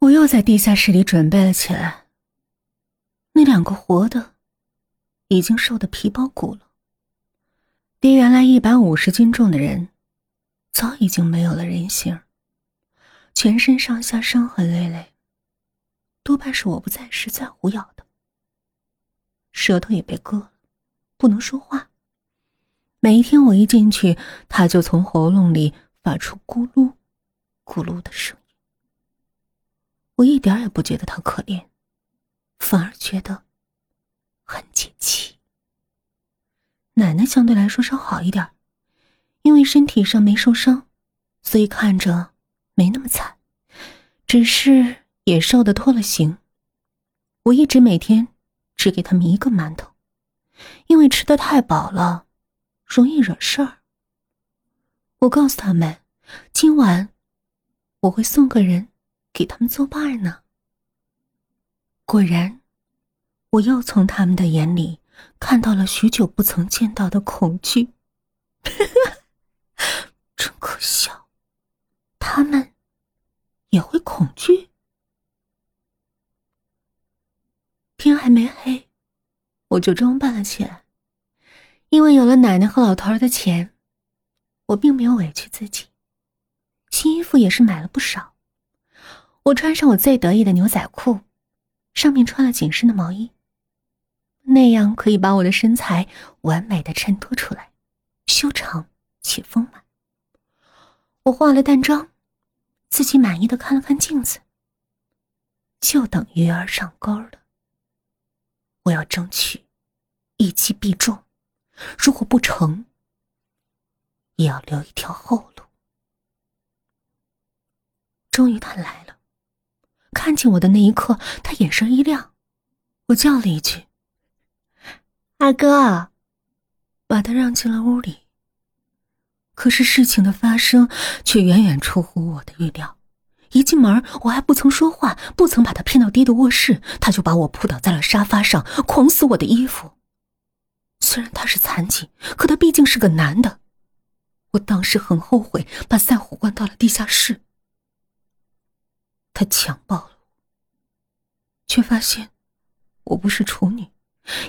我又在地下室里准备了起来。那两个活的，已经瘦得皮包骨了。爹原来一百五十斤重的人，早已经没有了人形，全身上下伤痕累累。多半是我不在时在胡咬的，舌头也被割了，不能说话。每一天我一进去，他就从喉咙里发出咕噜、咕噜的声。我一点也不觉得他可怜，反而觉得很解气。奶奶相对来说稍好一点，因为身体上没受伤，所以看着没那么惨，只是也瘦的脱了形。我一直每天只给他们一个馒头，因为吃的太饱了，容易惹事儿。我告诉他们，今晚我会送个人。给他们作伴呢。果然，我又从他们的眼里看到了许久不曾见到的恐惧。真可笑，他们也会恐惧。天还没黑，我就装扮了起来。因为有了奶奶和老头儿的钱，我并没有委屈自己，新衣服也是买了不少。我穿上我最得意的牛仔裤，上面穿了紧身的毛衣，那样可以把我的身材完美的衬托出来，修长且丰满。我化了淡妆，自己满意的看了看镜子，就等鱼儿上钩了。我要争取一击必中，如果不成，也要留一条后路。终于他来了。看见我的那一刻，他眼神一亮，我叫了一句：“二哥。”把他让进了屋里。可是事情的发生却远远出乎我的预料。一进门，我还不曾说话，不曾把他骗到爹的卧室，他就把我扑倒在了沙发上，狂撕我的衣服。虽然他是残疾，可他毕竟是个男的。我当时很后悔把赛虎关到了地下室。他强暴了我，却发现我不是处女，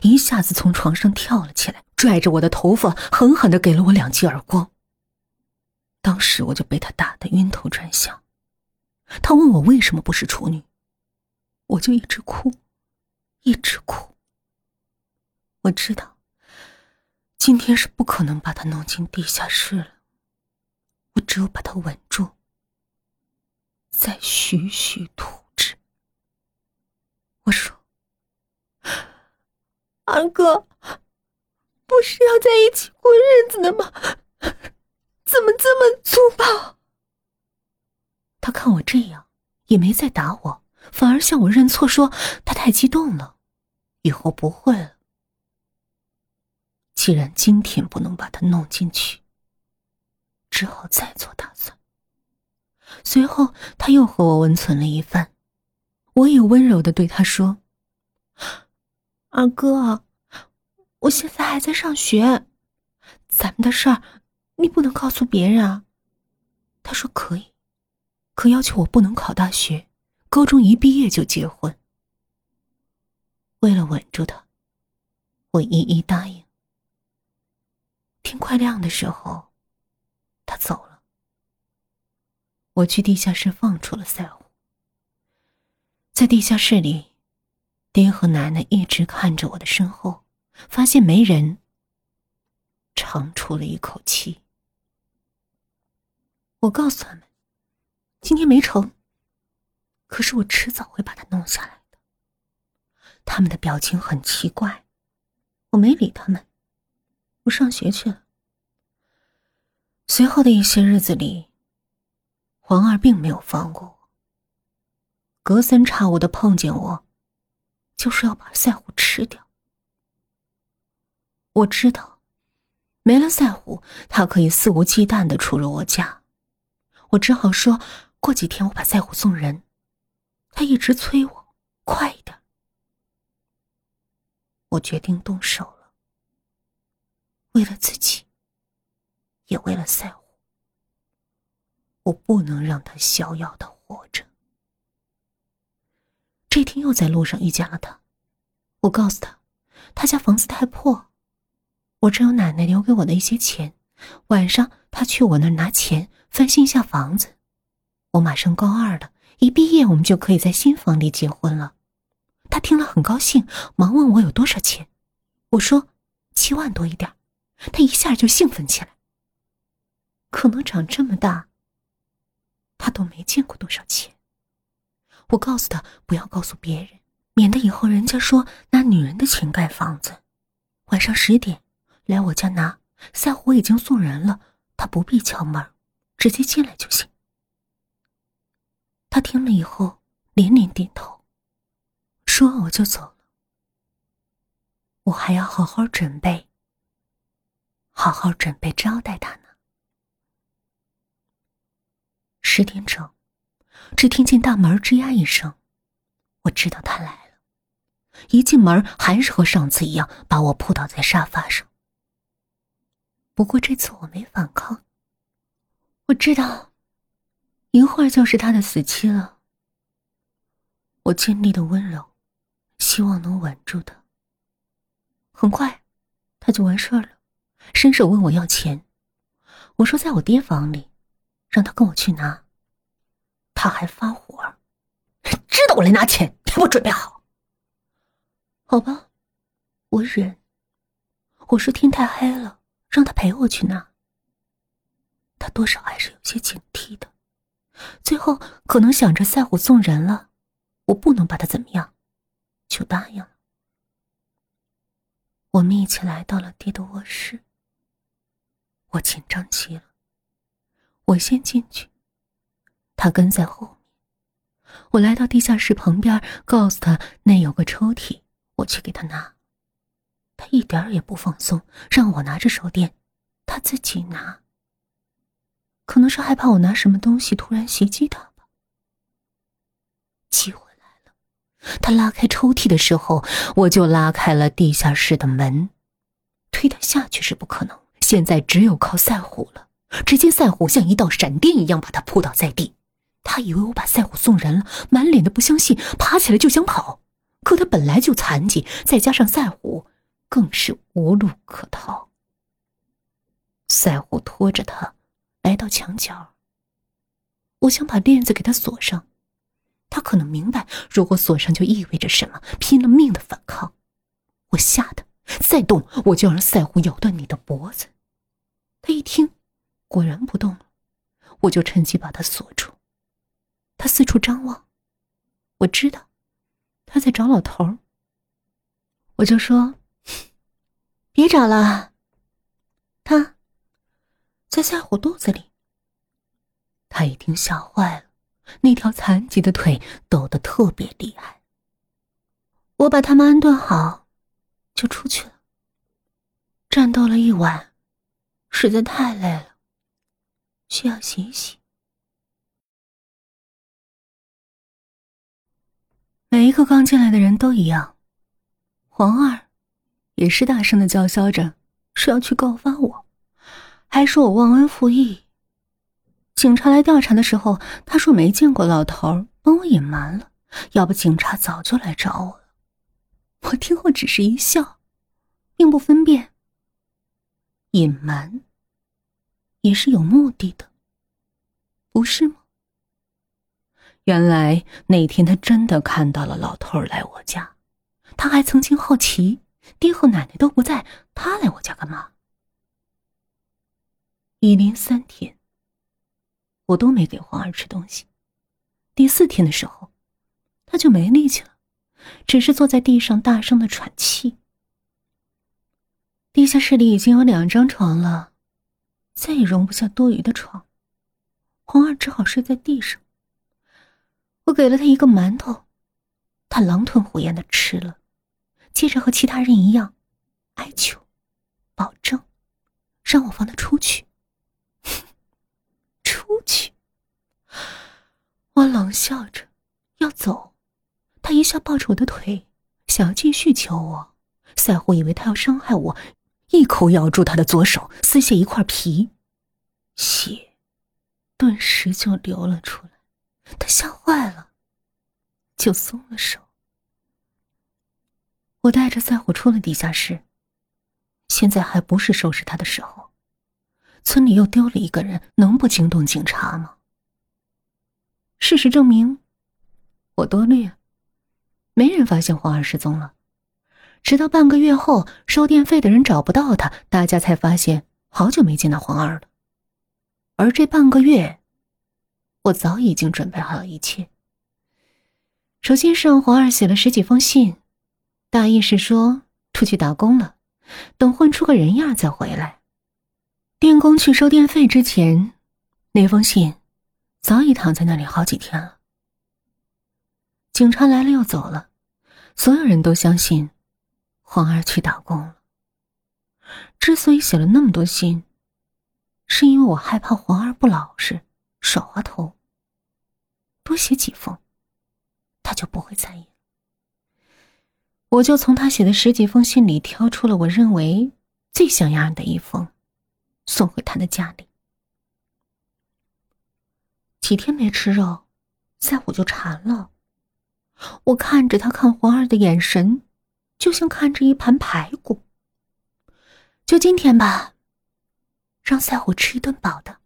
一下子从床上跳了起来，拽着我的头发，狠狠的给了我两记耳光。当时我就被他打得晕头转向。他问我为什么不是处女，我就一直哭，一直哭。我知道今天是不可能把他弄进地下室了，我只有把他稳住。在徐徐吐之。我说：“二哥，不是要在一起过日子的吗？怎么这么粗暴？”他看我这样，也没再打我，反而向我认错，说他太激动了，以后不会了。既然今天不能把他弄进去，只好再做打算。随后，他又和我温存了一番，我也温柔的对他说：“二哥，我现在还在上学，咱们的事儿你不能告诉别人啊。”他说可以，可要求我不能考大学，高中一毕业就结婚。为了稳住他，我一一答应。天快亮的时候，他走了。我去地下室放出了赛虎。在地下室里，爹和奶奶一直看着我的身后，发现没人，长出了一口气。我告诉他们，今天没成，可是我迟早会把他弄下来的。他们的表情很奇怪，我没理他们，我上学去了。随后的一些日子里。黄二并没有放过我，隔三差五的碰见我，就是要把赛虎吃掉。我知道，没了赛虎，他可以肆无忌惮的出入我家。我只好说过几天我把赛虎送人。他一直催我快一点。我决定动手了，为了自己，也为了赛虎。我不能让他逍遥的活着。这天又在路上遇见了他。我告诉他，他家房子太破，我只有奶奶留给我的一些钱。晚上他去我那儿拿钱翻新一下房子。我马上高二了，一毕业我们就可以在新房里结婚了。他听了很高兴，忙问我有多少钱。我说七万多一点。他一下就兴奋起来。可能长这么大，他都没见过多少钱。我告诉他不要告诉别人，免得以后人家说拿女人的钱盖房子。晚上十点来我家拿，赛虎已经送人了，他不必敲门，直接进来就行。他听了以后连连点头，说完我就走了。我还要好好准备，好好准备招待他呢。十点整，只听见大门吱呀一声，我知道他来了。一进门还是和上次一样，把我扑倒在沙发上。不过这次我没反抗。我知道，一会儿就是他的死期了。我尽力的温柔，希望能稳住他。很快，他就完事儿了，伸手问我要钱。我说在我爹房里。让他跟我去拿，他还发火，知道我来拿钱，给我准备好。好吧，我忍。我说天太黑了，让他陪我去拿。他多少还是有些警惕的，最后可能想着赛虎送人了，我不能把他怎么样，就答应了。我们一起来到了爹的卧室，我紧张极了。我先进去，他跟在后面。我来到地下室旁边，告诉他那有个抽屉，我去给他拿。他一点也不放松，让我拿着手电，他自己拿。可能是害怕我拿什么东西突然袭击他吧。机会来了，他拉开抽屉的时候，我就拉开了地下室的门。推他下去是不可能，现在只有靠赛虎了。只见赛虎像一道闪电一样把他扑倒在地，他以为我把赛虎送人了，满脸的不相信，爬起来就想跑。可他本来就残疾，再加上赛虎，更是无路可逃。赛虎拖着他来到墙角，我想把链子给他锁上，他可能明白，如果锁上就意味着什么，拼了命的反抗。我吓得再动，我就让赛虎咬断你的脖子。他一听。果然不动了，我就趁机把他锁住。他四处张望，我知道他在找老头我就说：“别找了，他在赛虎肚子里。”他一听吓坏了，那条残疾的腿抖得特别厉害。我把他们安顿好，就出去了。战斗了一晚，实在太累了。需要洗洗。每一个刚进来的人都一样，黄二也是大声的叫嚣着说要去告发我，还说我忘恩负义。警察来调查的时候，他说没见过老头，帮我隐瞒了，要不警察早就来找我了。我听后只是一笑，并不分辨隐瞒。也是有目的的，不是吗？原来那天他真的看到了老头来我家，他还曾经好奇，爹和奶奶都不在，他来我家干嘛？一连三天，我都没给黄儿吃东西。第四天的时候，他就没力气了，只是坐在地上大声的喘气。地下室里已经有两张床了。再也容不下多余的床，红儿只好睡在地上。我给了他一个馒头，他狼吞虎咽的吃了，接着和其他人一样，哀求，保证，让我放他出去。出去！我冷笑着要走，他一下抱着我的腿，想要继续求我。赛虎以为他要伤害我。一口咬住他的左手，撕下一块皮，血顿时就流了出来。他吓坏了，就松了手。我带着赛虎出了地下室。现在还不是收拾他的时候。村里又丢了一个人，能不惊动警察吗？事实证明，我多虑。没人发现黄二失踪了，直到半个月后收电费的人找不到他，大家才发现好久没见到黄二了。而这半个月，我早已经准备好一切。首先是让黄二写了十几封信，大意是说出去打工了，等混出个人样再回来。电工去收电费之前，那封信早已躺在那里好几天了。警察来了又走了，所有人都相信黄二去打工了。之所以写了那么多信，是因为我害怕黄二不老实，耍滑头。多写几封，他就不会在意。我就从他写的十几封信里挑出了我认为最像样的一封。送回他的家里。几天没吃肉，赛虎就馋了。我看着他看黄儿的眼神，就像看着一盘排骨。就今天吧，让赛虎吃一顿饱的。